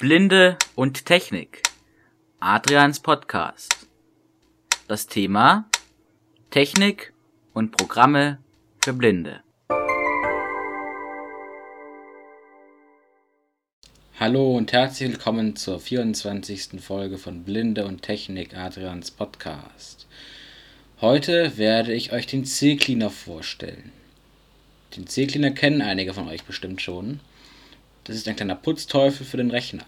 Blinde und Technik. Adrians Podcast. Das Thema Technik und Programme für Blinde. Hallo und herzlich willkommen zur 24. Folge von Blinde und Technik Adrians Podcast. Heute werde ich euch den C-Cleaner vorstellen. Den C-Cleaner kennen einige von euch bestimmt schon. Das ist ein kleiner Putzteufel für den Rechner.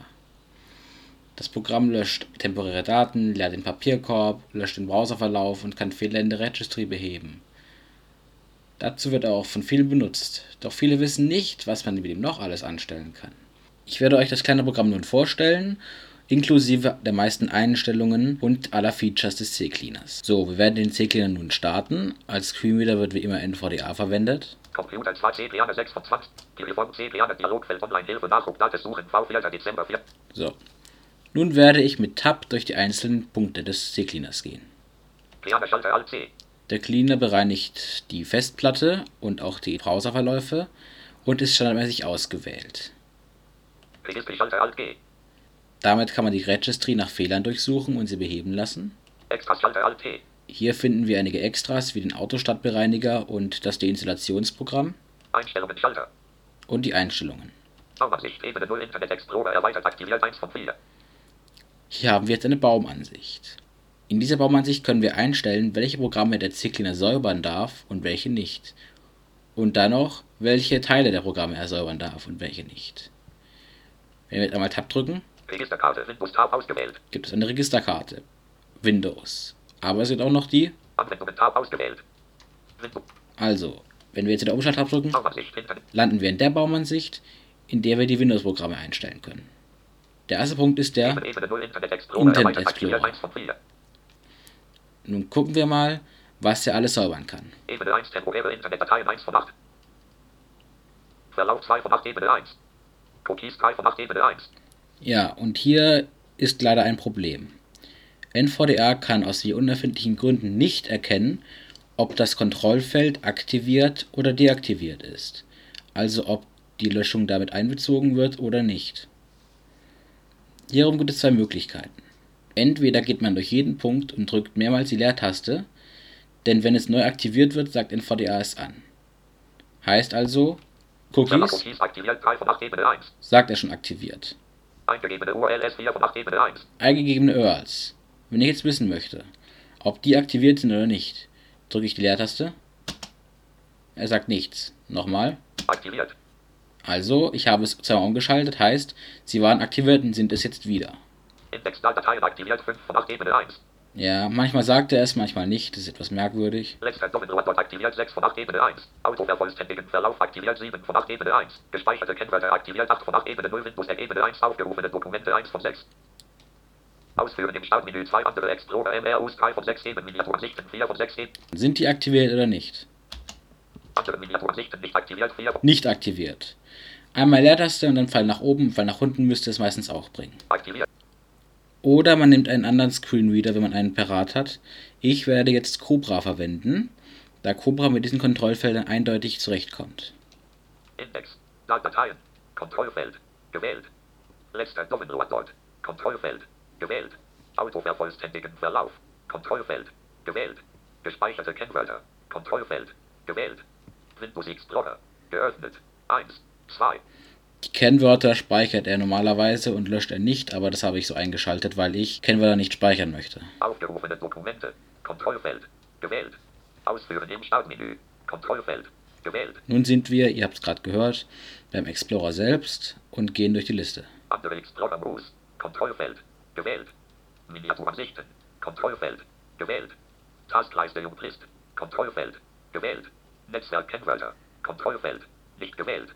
Das Programm löscht temporäre Daten, leert den Papierkorb, löscht den Browserverlauf und kann Fehler in der Registry beheben. Dazu wird er auch von vielen benutzt, doch viele wissen nicht, was man mit ihm noch alles anstellen kann. Ich werde euch das kleine Programm nun vorstellen inklusive der meisten Einstellungen und aller Features des C-Cleaners. So, wir werden den C-Cleaner nun starten. Als Screenreader wird wie immer NVDA verwendet. Computer 2 C Piano 6 von 20. Telefon C Piano Dialogfeld Online Hilfe Nachruf Daten suchen V4 Dezember 4. So. Nun werde ich mit Tab durch die einzelnen Punkte des C-Cleaners gehen. Cleaner Schalter Alt C. Der Cleaner bereinigt die Festplatte und auch die Browserverläufe und ist standardmäßig ausgewählt. Registry Schalter Alt G. Damit kann man die Registry nach Fehlern durchsuchen und sie beheben lassen. Hier finden wir einige Extras wie den Autostadtbereiniger und das Deinstallationsprogramm. Und die Einstellungen. Baumansicht Ebene 0 Internet Explorer erweitert aktiviert 1 von 4. Hier haben wir jetzt eine Baumansicht. In dieser Baumansicht können wir einstellen, welche Programme der C-Cleaner säubern darf und welche nicht. Und dann noch, welche Teile der Programme er säubern darf und welche nicht. Wenn wir jetzt einmal Tab drücken, Registerkarte Windows Tab ausgewählt. Gibt es eine Registerkarte. Windows. Aber es wird auch noch die. Also, wenn wir jetzt in der Umschalttab drücken, landen wir in der Baumansicht, in der wir die Windows-Programme einstellen können. Der erste Punkt ist der Internet Explorer. Nun gucken wir mal, was er alles säubern kann. Ebene 1 temporäre Internetdateien 1 von 8. Verlauf 2 von 8 Ebene 1. Cookies 3 von 8 Ebene 1. Ja, und hier ist leider ein Problem. NVDA kann aus wie unerfindlichen Gründen nicht erkennen, ob das Kontrollfeld aktiviert oder deaktiviert ist, also ob die Löschung damit einbezogen wird oder nicht. Hierum gibt es zwei Möglichkeiten. Entweder geht man durch jeden Punkt und drückt mehrmals die Leertaste, denn wenn es neu aktiviert wird, sagt NVDA es an. Heißt also, Cookies, sagt er schon aktiviert. Eingegebene URLs 4 von 8 Ebene 1. Eingegebene URLs. Wenn ich jetzt wissen möchte, ob die aktiviert sind oder nicht, drücke ich die Leertaste. Er sagt nichts. Nochmal. Aktiviert. Also, ich habe es zweimal umgeschaltet, heißt, sie waren aktiviert und sind es jetzt wieder. Index Dateien aktiviert 5 von 8 Ebene 1. Ja, manchmal sagt er es, manchmal nicht. Das ist etwas merkwürdig. Letzter Doppelnord aktiviert 6 von 8 Ebene 1. Autovervollständigen Verlauf aktiviert 7 von 8 Ebene 1. Gespeicherte Kennwörter aktiviert 8 von 8 Ebene 0 Windows Ebene 1 aufgerufene Dokumente 1 von 6. Ausführen im Startmenü 2 andere Explorer MRUs 3 von 6 Ebene Miniaturansichten 4 von 6 Ebene. Sind die aktiviert oder nicht? Andere Miniaturansichten nicht aktiviert 4 Nicht aktiviert. Einmal Leertaste und dann Fall nach oben, Fall nach unten müsste es meistens auch bringen. Aktiviert. Oder man nimmt einen anderen Screenreader, wenn man einen parat hat. Ich werde jetzt Cobra verwenden, da Cobra mit diesen Kontrollfeldern eindeutig zurechtkommt. Index, Dateien, Kontrollfeld, gewählt. Letzter Doppelnord Kontrollfeld, gewählt. Autovervollständigen Verlauf, Kontrollfeld, gewählt. Gespeicherte Kennwörter, Kontrollfeld, gewählt. Windows Explorer, geöffnet. 1, 2, die Kennwörter speichert er normalerweise und löscht er nicht, aber das habe ich so eingeschaltet, weil ich Kennwörter nicht speichern möchte. Aufgerufene Dokumente. Kontrollfeld. Gewählt. Ausführen im Startmenü. Kontrollfeld. Gewählt. Nun sind wir, ihr habt es gerade gehört, beim Explorer selbst und gehen durch die Liste. Andere Explorer Moves. Kontrollfeld. Gewählt. Miniaturansichten. Kontrollfeld. Gewählt. Taskleiste List. Kontrollfeld. Gewählt. Netzwerk Kennwörter. Kontrollfeld. Nicht gewählt.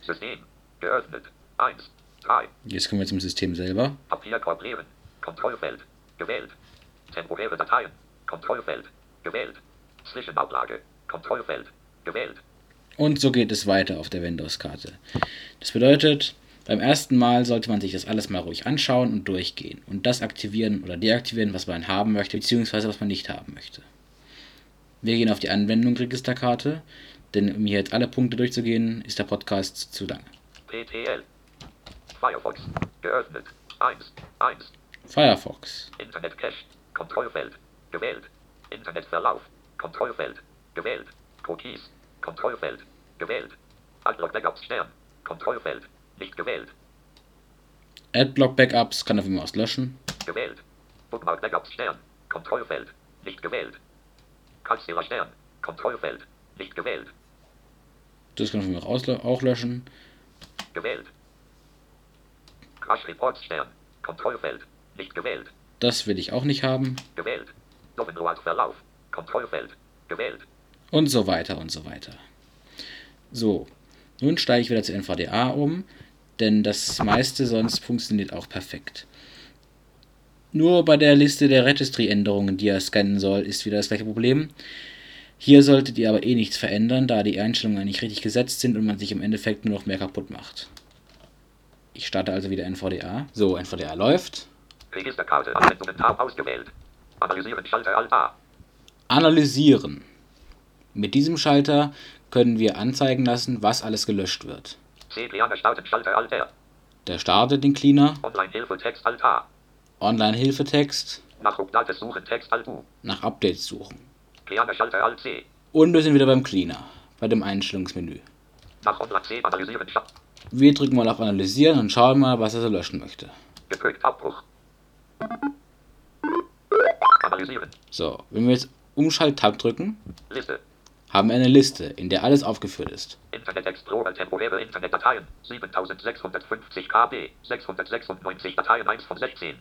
System. Geöffnet. 1. 3. Jetzt kommen wir zum System selber. Papierkorb leeren. Kontrollfeld. Gewählt. Temporäre Dateien. Kontrollfeld. Gewählt. Zwischenablage. Kontrollfeld. Gewählt. Und so geht es weiter auf der Windows-Karte. Das bedeutet, beim ersten Mal sollte man sich das alles mal ruhig anschauen und durchgehen und das aktivieren oder deaktivieren, was man haben möchte, beziehungsweise was man nicht haben möchte. Wir gehen auf die Anwendung Registerkarte, denn um hier jetzt alle Punkte durchzugehen, ist der Podcast zu lang. PTL. Firefox. Geöffnet. 1. 1. Firefox. Internet Cache. Kontrollfeld. Gewählt. Internetverlauf. Kontrollfeld. Gewählt. Cookies. Kontrollfeld. Gewählt. Adblock Backups Stern. Kontrollfeld. Nicht gewählt. Adblock Backups kann er von mir aus löschen. Gewählt. Bookmark Backups Stern. Kontrollfeld. Nicht gewählt. Kaltzähler Stern. Kontrollfeld. Nicht gewählt. Das kann er von mir auch löschen. Gewählt. Crash Reports Stern. Kontrollfeld. Nicht gewählt. Das will ich auch nicht haben. Gewählt. Verlauf. Kontrollfeld. Gewählt. Und so weiter und so weiter. So, nun steige ich wieder zu NVDA um, denn das meiste sonst funktioniert auch perfekt. Nur bei der Liste der Registry-Änderungen, die er scannen soll, ist wieder das gleiche Problem. Hier solltet ihr aber eh nichts verändern, da die Einstellungen eigentlich richtig gesetzt sind und man sich im Endeffekt nur noch mehr kaputt macht. Ich starte also wieder NVDA. So, NVDA läuft. Registerkarte, Anwendungen Tab ausgewählt. Analysieren, Schalter Alt A. Analysieren. Mit diesem Schalter können wir anzeigen lassen, was alles gelöscht wird. Der startet den Cleaner. Online-Hilfe-Text Alt A. Online-Hilfetext. Nach Updates suchen, Text Alt U. Nach Updates suchen. Cleaner Schalter Alt C. Und wir sind wieder beim Cleaner, bei dem Einstellungsmenü. Nach Online C analysieren. Wir drücken mal auf Analysieren und schauen mal, was er so löschen möchte. Gedrückt Abbruch. Analysieren. So, wenn wir jetzt Umschalt-Tab drücken, Liste. Haben eine Liste, in der alles aufgeführt ist. Internet Explorer temporäre Internetdateien 7650 KB, 696 Dateien 1 von 16.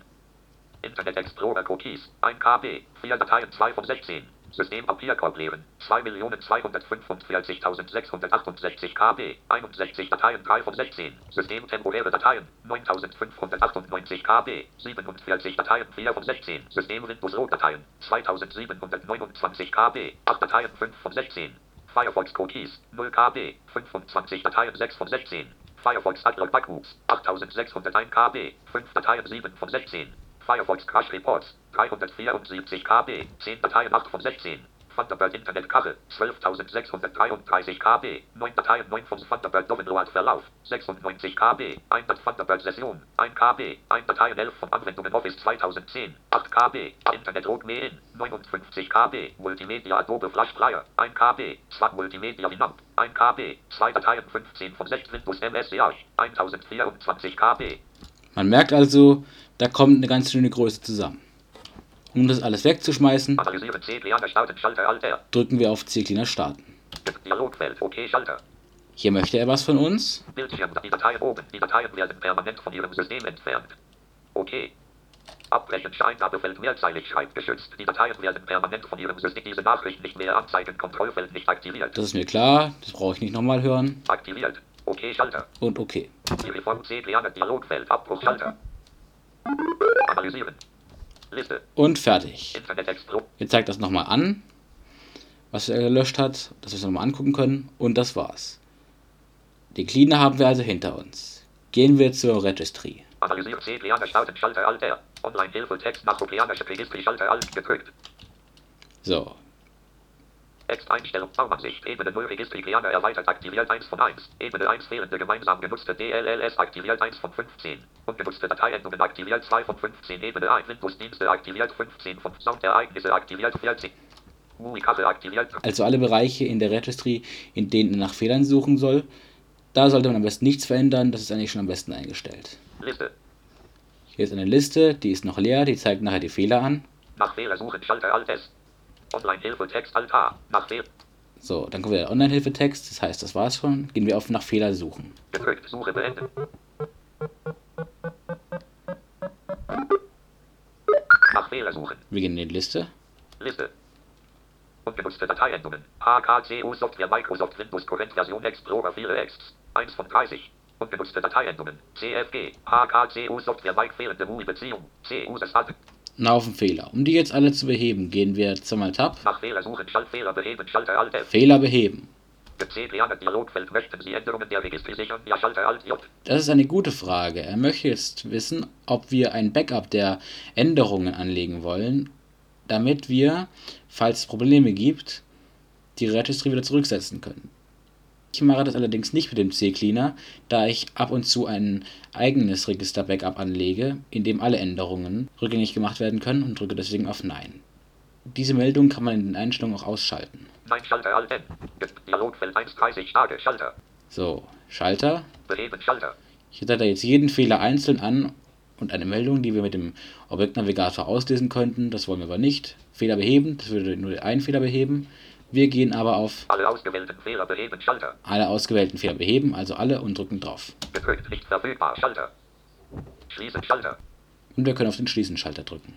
Internet Explorer Cookies 1 KB, 4 Dateien 2 von 16. System Papierkorb 2.245.668 KB, 61 Dateien 3 von 16. System temporäre Dateien 9.598 KB, 47 Dateien 4 von 16. System Windows Rohdateien 2.729 KB, 8 Dateien 5 von 16. Firefox Cookies 0 KB, 25 Dateien 6 von 16. Firefox Adblock Backups 8601 KB, 5 Dateien 7 von 16. Firefox Crash Reports 374 KB, 10 Dateien 8 von 16. Thunderbird Internet Karre 12.633 KB, 9 Dateien 9 von Thunderbird Download Verlauf 96 KB, 1 Thunderbird Session 1 KB, 1 Dateien 11 von Anwendungen Office 2010 8 KB, Internet Road Mail 59 KB, Multimedia Adobe Flash Player 1 KB, Swag Multimedia Winamp 1 KB, 2 Dateien 15 von 6 Windows MSCR 1024 KB. Man merkt also, da kommt eine ganz schöne Größe zusammen. Um das alles wegzuschmeißen, drücken wir auf C-Cleaner starten. Dialogfeld, okay, Schalter. Hier möchte er was von uns. Bildschirm, die Dateien oben. Die Dateien werden permanent von Ihrem System entfernt. Okay. Abbrechen, Eingabefeld mehrzeilig schreibt geschützt. Die Dateien werden permanent von Ihrem System. Diese Nachricht nicht mehr anzeigen. Kontrollfeld nicht aktiviert. Das ist mir klar. Das brauche ich nicht nochmal hören. Aktiviert. Okay, Schalter. Und okay. Die Reform C-Cleaner Dialogfeld, Abbruch, Schalter. Analysieren. Liste. Und fertig. Jetzt zeigt das nochmal an, was er gelöscht hat, dass wir es nochmal angucken können. Und das war's. Die Cleaner haben wir also hinter uns. Gehen wir zur Registry. Analysieren C, Cleaner starten, Schalter Alt R. Online-Hilfe, Text nach Cleaner Registry, Schalter Alt gedrückt. So, Texteinstellung Baumansicht Ebene 0 Registry Cleaner erweitert aktiviert 1 von 1. Ebene 1 fehlende gemeinsam genutzte DLLS aktiviert 1 von 15. Ungenutzte Dateiendungen aktiviert 2 von 15. Ebene 1 Windows Dienste aktiviert 15 von Soundereignisse aktiviert 14. Also alle Bereiche in der Registry, in denen er nach Fehlern suchen soll, da sollte man am besten nichts verändern, das ist eigentlich schon am besten eingestellt. Liste. Hier ist eine Liste, die ist noch leer, die zeigt nachher die Fehler an. Nach Fehler suchen, Schalter Alt S. Online-Hilfe-Text Altar. Nach Fehl. So, dann kommen wir Online-Hilfe-Text. Das heißt, das war's schon. Gehen wir auf nach Fehler suchen. Gedrückt. Suche beenden. Nach Fehler suchen. Wir gehen in die Liste. Liste. Ungenutzte Dateiendungen. HKCU Software Microsoft Windows Current Version Explorer 4X. 1 von 30. Ungenutzte Dateiendungen. CFG. HKCU Software Mike fehlende MUI-Beziehung. CU das ein Haufen Fehler. Um die jetzt alle zu beheben, gehen wir zweimal Tab. Nach Fehler suchen, Schaltfehler beheben, Schalter Alt F. Fehler beheben. Das ist eine gute Frage. Er möchte jetzt wissen, ob wir ein Backup der Änderungen anlegen wollen, damit wir, falls es Probleme gibt, die Registry wieder zurücksetzen können. Ich mache das allerdings nicht mit dem CCleaner, da ich ab und zu ein eigenes Register-Backup anlege, in dem alle Änderungen rückgängig gemacht werden können und drücke deswegen auf Nein. Diese Meldung kann man in den Einstellungen auch ausschalten. Nein, Schalter Alt N. Dialogfeld 1.30 Starke Schalter. So, Schalter. Beheben Schalter. Ich setze da jetzt jeden Fehler einzeln an und eine Meldung, die wir mit dem Objektnavigator auslesen könnten. Das wollen wir aber nicht. Fehler beheben, das würde nur einen Fehler beheben. Wir gehen aber auf alle ausgewählten Fehler beheben Schalter. Alle ausgewählten Fehler beheben, also alle und drücken drauf. Gedrückt, nicht verfügbar Schalter. Schließen Schalter. Und wir können auf den Schließen-Schalter drücken.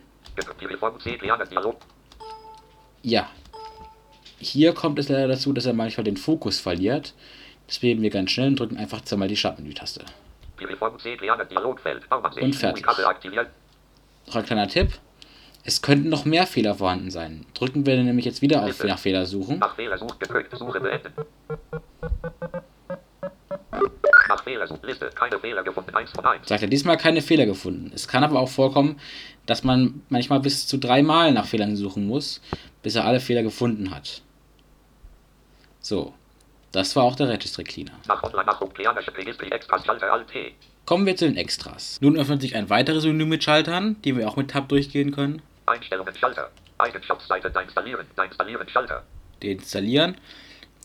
Ja. Hier kommt es leider dazu, dass er manchmal den Fokus verliert. Deswegen wir ganz schnell und drücken einfach zweimal die Startmenü-Taste. Und fertig. Noch ein kleiner Tipp. Es könnten noch mehr Fehler vorhanden sein. Drücken wir nämlich jetzt wieder auf nach Fehler suchen. Nach Fehler sucht gedrückt. Suche beenden. Nach Fehler sucht Liste. Keine Fehler gefunden. 1 von 1. Sagt er diesmal keine Fehler gefunden. Es kann aber auch vorkommen, dass man manchmal bis zu dreimal nach Fehlern suchen muss, bis er alle Fehler gefunden hat. So. Das war auch der Registry Cleaner. Kommen wir zu den Extras. Nun öffnet sich ein weiteres Menü mit Schaltern, die wir auch mit Tab durchgehen können. Einstellungen Schalter. Eigenschaftsseite deinstallieren. Deinstallieren Schalter. Deinstallieren.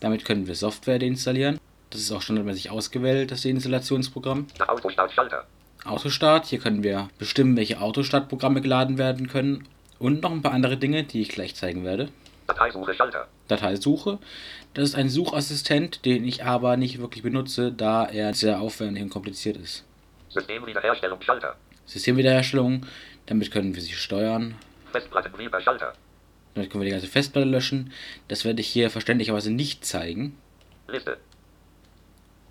Damit können wir Software deinstallieren. Das ist auch standardmäßig ausgewählt, das Deinstallationsprogramm. Autostart Schalter. Autostart. Hier können wir bestimmen, welche Autostartprogramme geladen werden können. Und noch ein paar andere Dinge, die ich gleich zeigen werde. Dateisuche Schalter. Dateisuche. Das ist ein Suchassistent, den ich aber nicht wirklich benutze, da er sehr aufwendig und kompliziert ist. Systemwiederherstellung Schalter. Systemwiederherstellung. Damit können wir sie steuern. Festplattenwieber Schalter. Damit können wir die ganze Festplatte löschen. Das werde ich hier verständlicherweise nicht zeigen. Liste.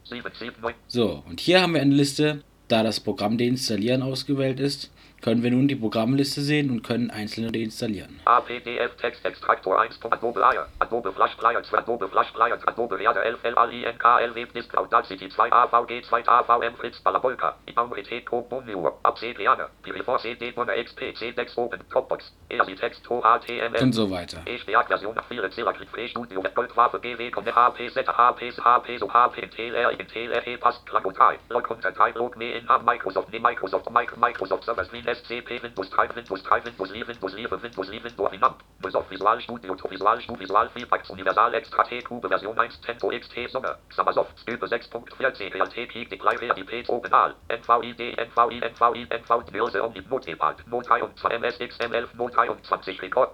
7, 7, so, und hier haben wir eine Liste, da das Programm deinstallieren ausgewählt ist können wir nun die Programmliste sehen und können einzelne deinstallieren. APDF Textextraktor 1. Adobe Air, Adobe Flash Player 2, Adobe Flash Player, Adobe Reader 11 LAINKL Webdisk Audacity 2 AVG 2 AVM Fritz Balabolka, Imaurität Cobonio, Abcedriane, Pirifor CD Bonner XP C6 Open Dropbox, EASI Text HTML und so weiter. ESPAC Version 4 Zilakrit Free Studio. Goldwaffe GW Konne HP Z HP HP so HP TLR in TLR Pass Klago 3, Log unter 3 Log me in Microsoft. Microsoft. Microsoft Servers SCP Windows 3 Windows 3 Windows 11 Windows 11 Windows 11 Dominant Microsoft Visual Studio Visual Studio Visual Feedbacks Universal Extra T Cube Version 1 Tempo XT Sommer Summersoft Skype 6.14 PLT Peak Deploy RDP Openal NVID NVI NVI NV Börse Omnib Notepad Not 23 MSXM11 Not 23 Rekord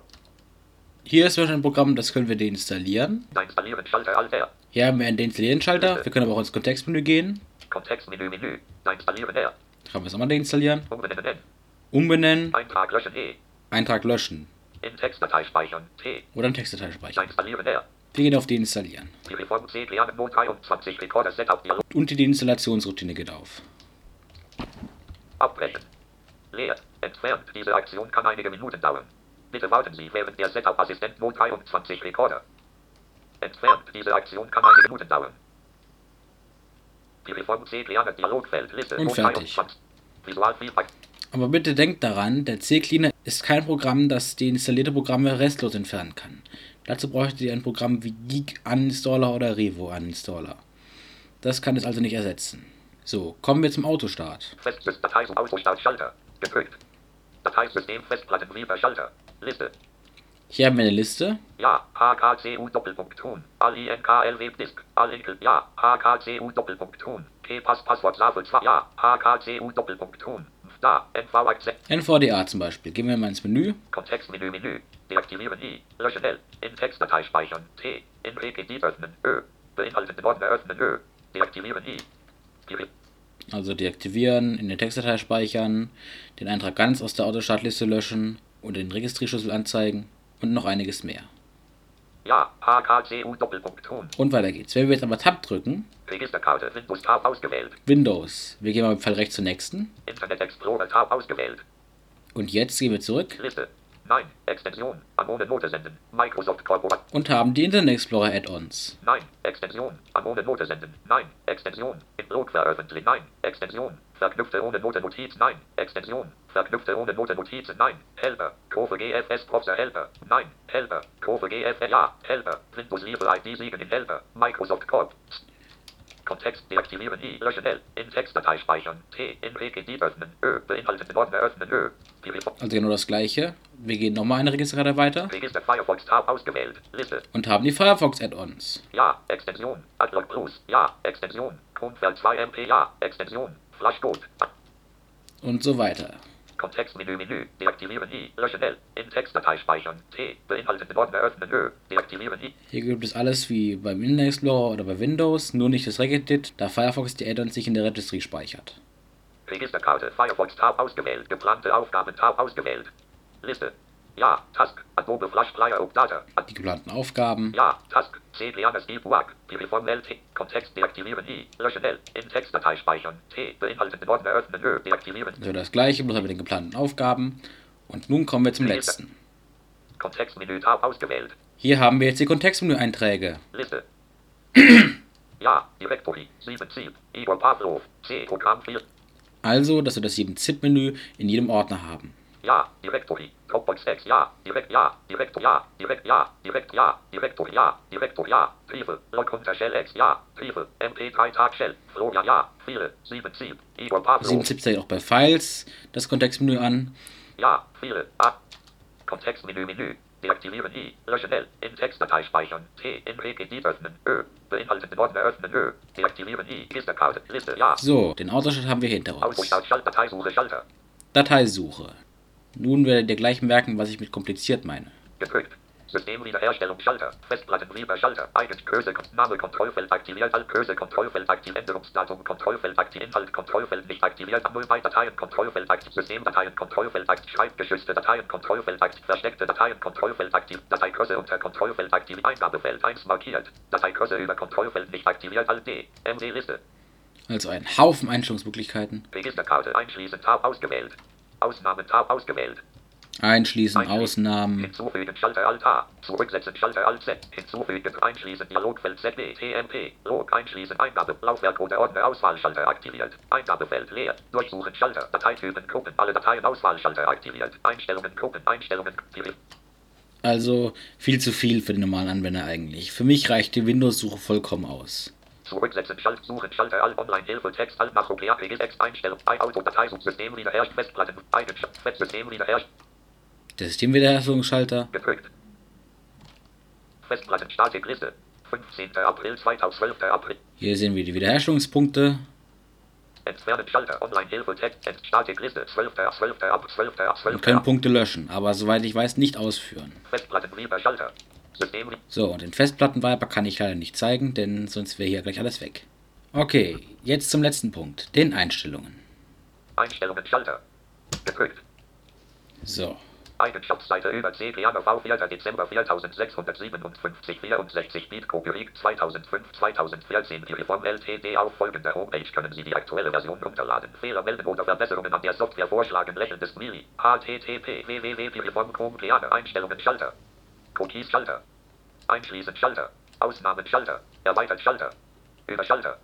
hier ist ein Programm, das können wir deinstallieren. Deinstallieren Schalter Alt R. Hier haben wir einen Deinstallieren-Schalter. Wir können aber auch ins Kontextmenü gehen. Kontextmenü Menü. Deinstallieren R. Kann wir es nochmal deinstallieren. Umbenennen Umbenennen. Eintrag löschen E. Eintrag löschen. In Textdatei speichern T. Oder in Textdatei speichern. Installieren R. Wir gehen auf Deinstallieren. Und die Deinstallationsroutine geht auf. Abbrechen. Leer. Entfernt. Diese Aktion kann einige Minuten dauern. Bitte warten Sie während der Setup-Assistent Mode 23 Recorder. Entfernt. Diese Aktion kann einige Minuten dauern. Die Reform C Dialogfeld Liste Und fertig. Visual Feedback. Aber bitte denkt daran, der C-Cleaner ist kein Programm, das die installierte Programme restlos entfernen kann. Dazu bräuchtet ihr ein Programm wie Geek Uninstaller oder Revo Uninstaller. Das kann es also nicht ersetzen. So, kommen wir zum Autostart. Gedrückt. Dateisystem Schalter. Liste. Hier haben wir eine Liste. Ja, HKCU Doppelpunkt tun. All INKL Webdisk. All Inkel. Ja, HKCU Doppelpunkt tun. P-Pass Passwort Safel 2. Ja, HKCU Doppelpunkt tun. Da, NVDA zum Beispiel. Gehen wir mal ins Menü. Kontextmenü, Menü. Deaktivieren I. Löschen L. In Textdatei speichern. T. In PPD öffnen. Ö. Beinhaltende Ordner öffnen. Ö. Deaktivieren I. Also deaktivieren, in der Textdatei speichern, den Eintrag ganz aus der Autostartliste löschen und den Registrierschlüssel anzeigen und noch einiges mehr. Ja, HKCU Doppelpunkt tun. Und weiter geht's. Wenn wir jetzt aber Tab drücken. Registerkarte Windows Tab ausgewählt. Windows. Wir gehen mal im Fall rechts zur nächsten. Internet Explorer Tab ausgewählt. Und jetzt gehen wir zurück. Liste. Nein. Extension. Amone Note senden. Microsoft Corporate. Und haben die Internet Explorer Add-ons. Nein. Extension. Amone Note senden. Nein. Extension. Im Blog veröffentlichen. Nein. Extension. Verknüpfte ohne Note Notiz. Nein. Extension. Verknüpfte ohne Note Notizen. Nein. Helper. Kurve GFS Browser Helper. Nein. Helper. Kurve GFS. Ja. Helper. Windows Libre ID siegen in Helper. Microsoft Corp. Kontext deaktivieren I. Löschen L. In Textdatei speichern. T. In PGD öffnen. Ö. Beinhalteten Ordner öffnen. Ö. Also genau das gleiche. Wir gehen nochmal eine Registerkarte weiter. Register Firefox Tab ausgewählt. Liste. Und haben die Firefox Add-ons. Ja. Extension. Adblock Plus. Ja. Extension. Chromefeld 2 MP. Ja. Extension. Flashcode. Und so weiter. Kontextmenü Menü. Deaktivieren I. Löschen L. In Textdatei speichern. T. Beinhalteten Ordner öffnen. Ö. Deaktivieren I. Hier gibt es alles wie beim Internet Explorer oder bei Windows, nur nicht das Regedit, da Firefox die Add-ons sich in der Registry speichert. Registerkarte Firefox Tab ausgewählt. Geplante Aufgaben Tab ausgewählt. Liste. Ja, Task. Adobe Flash Player of Data. Die geplanten Aufgaben. Ja, Task. C. Lianas Debug. Piriform LT. Kontext deaktivieren I. Löschen L. In Textdatei speichern. T. Beinhalteten Ordner öffnen. Ö. Deaktivieren. So das gleiche, bloß mit den geplanten Aufgaben. Und nun kommen wir zum Register. letzten. Kontextmenü Tab ausgewählt. Hier haben wir jetzt die Kontextmenü-Einträge. Liste. ja, Directory. 7 7. Igor Pavlov. C. Programm 4. Also, dass wir das 7-Zip-Menü in jedem Ordner haben. Ja, Directory. Dropbox X. Ja, direkt ja, direkt ja, direkt ja, direkt ja, Direktor ja, Direktor ja, Briefe, Log unter Shell X. Ja, Briefe, MP3 Tag Shell, Florian ja, viele, 7 7. Igor Pavlov. 7-Zip zeigt auch bei Files das Kontextmenü an. Ja, viele. A. Kontextmenü Menü. Deaktivieren I. Löschen L. In Textdatei speichern. T. In PGD öffnen. Ö. Beinhalteten Ordner öffnen. Ö. Deaktivieren I. Registerkarte. Liste. Ja. So, den Autoschalter haben wir hinter uns. Ausbruch Schalt Dateisuche Schalter. Dateisuche. Nun werde dir gleich merken, was ich mit kompliziert meine. Gedrückt. Systemwiederherstellung Schalter. Festplattenbriefe Schalter. Eigen Cursor Name Kontrollfeld aktiviert. Alt Cursor Kontrollfeld aktiv. Änderungsdatum Kontrollfeld aktiv. Inhalt Kontrollfeld nicht aktiviert. Null bei Dateien Kontrollfeld aktiv. Systemdateien Kontrollfeld aktiv. Schreibgeschützte Dateien Kontrollfeld aktiv. Versteckte Dateien Kontrollfeld aktiv. Dateigröße unter Kontrollfeld aktiv. Eingabefeld 1 markiert. Dateigröße über Kontrollfeld nicht aktiviert. Alt D. MD Liste. Also ein Haufen Einstellungsmöglichkeiten. Registerkarte einschließen Tab ausgewählt. Ausnahmen Tab ausgewählt. Einschließen, Einschließen. Ausnahmen. Hinzufügen Schalter Alt A. Zurücksetzen Schalter Alt Z. Hinzufügen Einschließen Dialogfeld ZB TMP. Log einschließen Eingabe Laufwerk oder Ordner Auswahlschalter aktiviert. Eingabefeld leer. Durchsuchen Schalter. Dateitypen Gruppen. Alle Dateien Auswahlschalter aktiviert. Einstellungen Gruppen. Einstellungen. Also viel zu viel für den normalen Anwender eigentlich. Für mich reicht die Windows-Suche vollkommen aus. Zurücksetzen Schalt Suchen Schalter Alt Online Hilfe Text Alt Makro Kreative Text Einstellung Ei Auto Dateisuch System wiederherrscht Festplatten Eigenschaft System wiederherrscht Der Systemwiederherstellungsschalter. gedrückt. Festplatten Statik Liste. 15. April 2012. April. Hier sehen wir die Wiederherstellungspunkte. Entfernen Schalter Online Hilfe Text Statik Liste 12. 12. ab 12. und 12. können Punkte löschen, aber soweit ich weiß, nicht ausführen. Festplatten Briefe Schalter. So, und den Festplattenviper kann ich leider nicht zeigen, denn sonst wäre hier gleich alles weg. Okay, jetzt zum letzten Punkt, den Einstellungen. Einstellungen Schalter. Gedrückt. So, Eigenschaftsseite über C. Piano V. 4. Dezember 4657 64 Bit Kopierig 2005 2014 Piriform LTD auf folgender Homepage können Sie die aktuelle Version runterladen. Fehler melden oder Verbesserungen an der Software vorschlagen. Lächelndes Mili. http www.piriform.com Piano Einstellungen Schalter. Cookies Schalter. Einschließen Schalter. Ausnahmen Schalter. Erweitert Schalter. Über Schalter.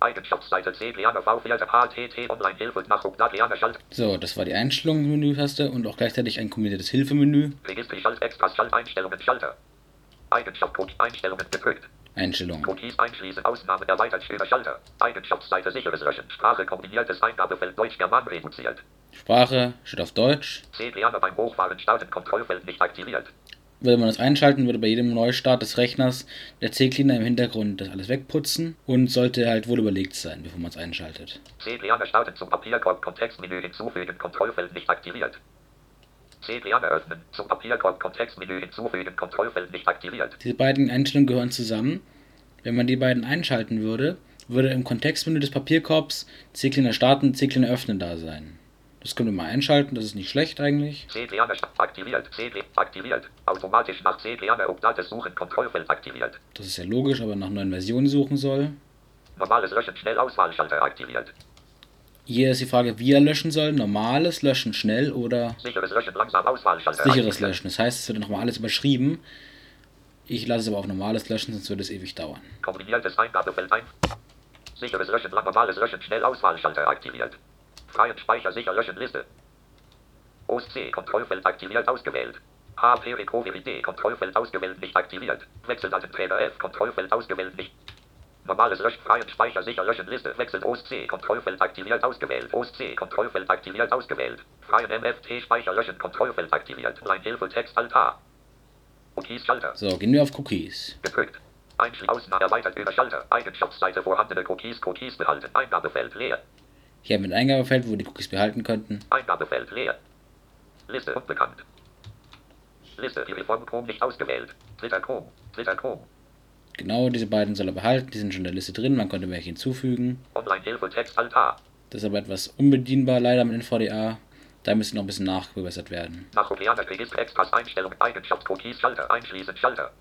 Eigenschaftsseite C. Piano V. 4. HTT Online Hilfe Nachruf Piano Schalter. so, das war die Einstellungsmenü-Taste und auch gleichzeitig ein kombiniertes Hilfemenü. Register Schalt Extras Schalt Einstellungen Schalter. Eigenschaft Code Einstellungen gedrückt. Einstellungen. Cookies einschließen Ausnahmen erweitert über Schalter. Eigenschaftsseite sicheres Löschen. Sprache kombiniertes Eingabefeld Deutsch-German reduziert. Sprache steht auf Deutsch. C. Piano beim Hochfahren starten Kontrollfeld nicht aktiviert. Würde man das einschalten, würde bei jedem Neustart des Rechners der C-Cleaner im Hintergrund das alles wegputzen und sollte halt wohl überlegt sein, bevor man es einschaltet. C. Piano starten zum Papierkorb Kontextmenü hinzufügen Kontrollfeld nicht aktiviert. C. Piano öffnen. Zum Papierkorb Kontextmenü hinzufügen Kontrollfeld nicht aktiviert. Diese beiden Einstellungen gehören zusammen. Wenn man die beiden einschalten würde, würde im Kontextmenü des Papierkorbs C-Cleaner starten, C-Cleaner öffnen da sein. Das können wir mal einschalten, das ist nicht schlecht eigentlich. C. Piano aktiviert. C. aktiviert. Automatisch nach C. Piano Updates suchen Kontrollfeld aktiviert. Das ist ja logisch, aber nach neuen Versionen suchen soll. Normales Löschen schnell Auswahlschalter aktiviert. Hier ist die Frage, wie er löschen soll. Normales Löschen schnell oder Sicheres Löschen langsam Auswahlschalter sicheres aktiviert. Löschen. Das heißt, es wird nochmal alles überschrieben. Ich lasse es aber auf normales Löschen, sonst wird es ewig dauern. Kombiniertes Eingabefeld ein. Sicheres Löschen normales Löschen schnell Auswahlschalter aktiviert. Freien Speicher sicher löschen Liste. OSC Kontrollfeld aktiviert ausgewählt. HP Recovery D Kontrollfeld ausgewählt nicht aktiviert. Wechseldatenträger F Kontrollfeld ausgewählt nicht. Normales Löschen, freien Speicher, sicher löschen, Liste, wechselt, OSC, Kontrollfeld aktiviert, ausgewählt, OSC, Kontrollfeld aktiviert, ausgewählt, freien MFT, Speicher löschen, Kontrollfeld aktiviert, Hilfe, Text, Altar. Cookies, Schalter. So, gehen wir auf Cookies. Gedrückt. Einschließen, Ausnahme, erweitert, über Schalter, Eigenschaftsseite, vorhandene Cookies, Cookies behalten, Eingabefeld, leer. Hier haben wir ein Eingabefeld, wo die Cookies behalten könnten. Eingabefeld, leer. Liste, unbekannt. Liste, die Reform Chrome nicht ausgewählt. Twitter Chrome, Twitter Chrome. Genau, diese beiden soll er behalten, die sind schon in der Liste drin, man konnte welche hinzufügen. Online-Hilfe, Text, Altar. Das ist aber etwas unbedienbar leider mit NVDA. Da müsste noch ein bisschen nachgebessert werden. Nach Register Extras Einstellung Eigenschaft Cookies Schalter einschließen Schalter.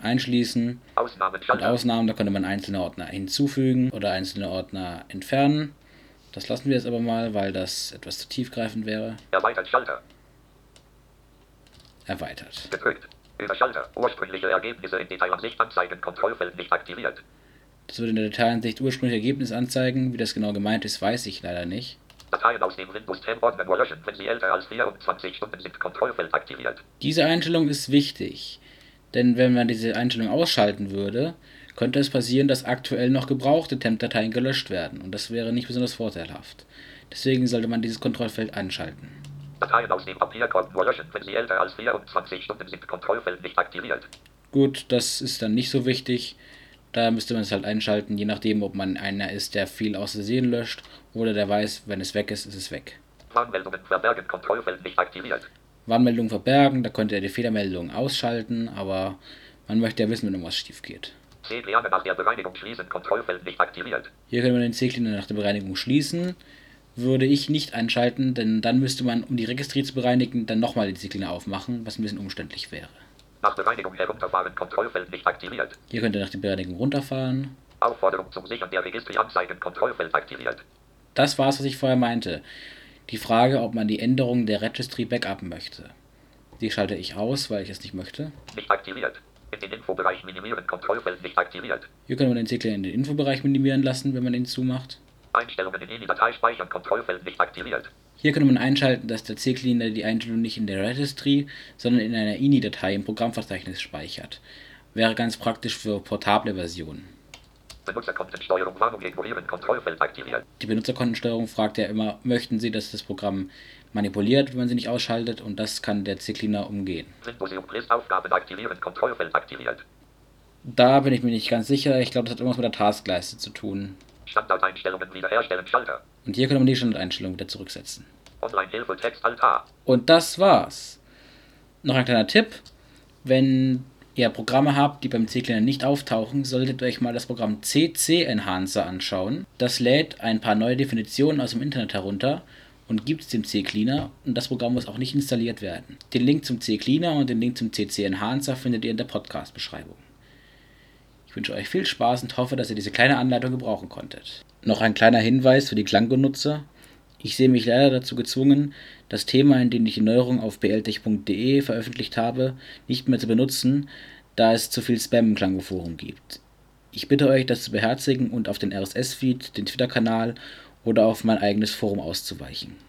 Einschließen. Ausnahmen Schalter. Und Ausnahmen, da könnte man einzelne Ordner hinzufügen oder einzelne Ordner entfernen. Das lassen wir jetzt aber mal, weil das etwas zu tiefgreifend wäre. Erweitert Schalter. Erweitert. Gedrückt. Über Schalter. Ursprüngliche Ergebnisse in Detailansicht anzeigen. Kontrollfeld nicht aktiviert. Das würde in der Detailansicht ursprüngliche Ergebnisse anzeigen. Wie das genau gemeint ist, weiß ich leider nicht. Dateien aus dem Windows 10 Ordner nur löschen, wenn sie älter als 24 Stunden sind. Kontrollfeld aktiviert. Diese Einstellung ist wichtig. Denn wenn man diese Einstellung ausschalten würde, könnte es passieren, dass aktuell noch gebrauchte Temp-Dateien gelöscht werden. Und das wäre nicht besonders vorteilhaft. Deswegen sollte man dieses Kontrollfeld anschalten. Dateien aus dem Papierkorb nur löschen, wenn sie älter als 24 Stunden sind. Kontrollfeld nicht aktiviert. Gut, das ist dann nicht so wichtig. Da müsste man es halt einschalten, je nachdem, ob man einer ist, der viel aus Versehen löscht oder der weiß, wenn es weg ist, ist es weg. Warnmeldungen verbergen, Kontrollfeld nicht aktiviert. Warnmeldungen verbergen, da könnte er die Fehlermeldung ausschalten, aber man möchte ja wissen, wenn irgendwas schief geht. C-Cleaner nach der Bereinigung schließen, Kontrollfeld nicht aktiviert. Hier können wir den C-Cleaner nach der Bereinigung schließen würde ich nicht einschalten, denn dann müsste man, um die Registrie zu bereinigen, dann nochmal die Zykline aufmachen, was ein bisschen umständlich wäre. Nach Bereinigung herunterfahren, Kontrollfeld nicht aktiviert. Hier könnt ihr nach der Bereinigung runterfahren. Aufforderung zum Sichern der Registrie anzeigen, Kontrollfeld aktiviert. Das war's, was ich vorher meinte. Die Frage, ob man die Änderung der Registry backuppen möchte. Die schalte ich aus, weil ich es nicht möchte. Nicht aktiviert. In den Infobereich minimieren, Kontrollfeld nicht aktiviert. Hier können wir den Zykler in den Infobereich minimieren lassen, wenn man ihn zumacht. Einstellungen in INI-Datei speichern, Kontrollfeld nicht aktiviert. Hier könnte man einschalten, dass der C-Cleaner die Einstellung nicht in der Registry, sondern in einer INI-Datei im Programmverzeichnis speichert. Wäre ganz praktisch für portable Versionen. Benutzerkontensteuerung Warnung ignorieren, Kontrollfeld aktiviert. Die Benutzerkontensteuerung fragt ja immer, möchten Sie, dass das Programm manipuliert, wenn man sie nicht ausschaltet und das kann der C-Cleaner umgehen. Da bin ich mir nicht ganz sicher. Ich glaube, das hat irgendwas mit der Taskleiste zu tun. Standardeinstellungen wiederherstellen, Schalter. Und hier können wir die Standardeinstellungen wieder zurücksetzen. Online-Hilfe, Text, Altar. Und das war's. Noch ein kleiner Tipp. Wenn ihr Programme habt, die beim C-Cleaner nicht auftauchen, solltet ihr euch mal das Programm CC Enhancer anschauen. Das lädt ein paar neue Definitionen aus dem Internet herunter und gibt es dem C-Cleaner und das Programm muss auch nicht installiert werden. Den Link zum C-Cleaner und den Link zum CC Enhancer findet ihr in der Podcast-Beschreibung. Ich wünsche euch viel Spaß und hoffe, dass ihr diese kleine Anleitung gebrauchen konntet. Noch ein kleiner Hinweis für die Klango-Nutzer. Ich sehe mich leider dazu gezwungen, das Thema, in dem ich die Neuerung auf bltech.de veröffentlicht habe, nicht mehr zu benutzen, da es zu viel Spam im Klango-Forum gibt. Ich bitte euch, das zu beherzigen und auf den RSS-Feed, den Twitter-Kanal oder auf mein eigenes Forum auszuweichen.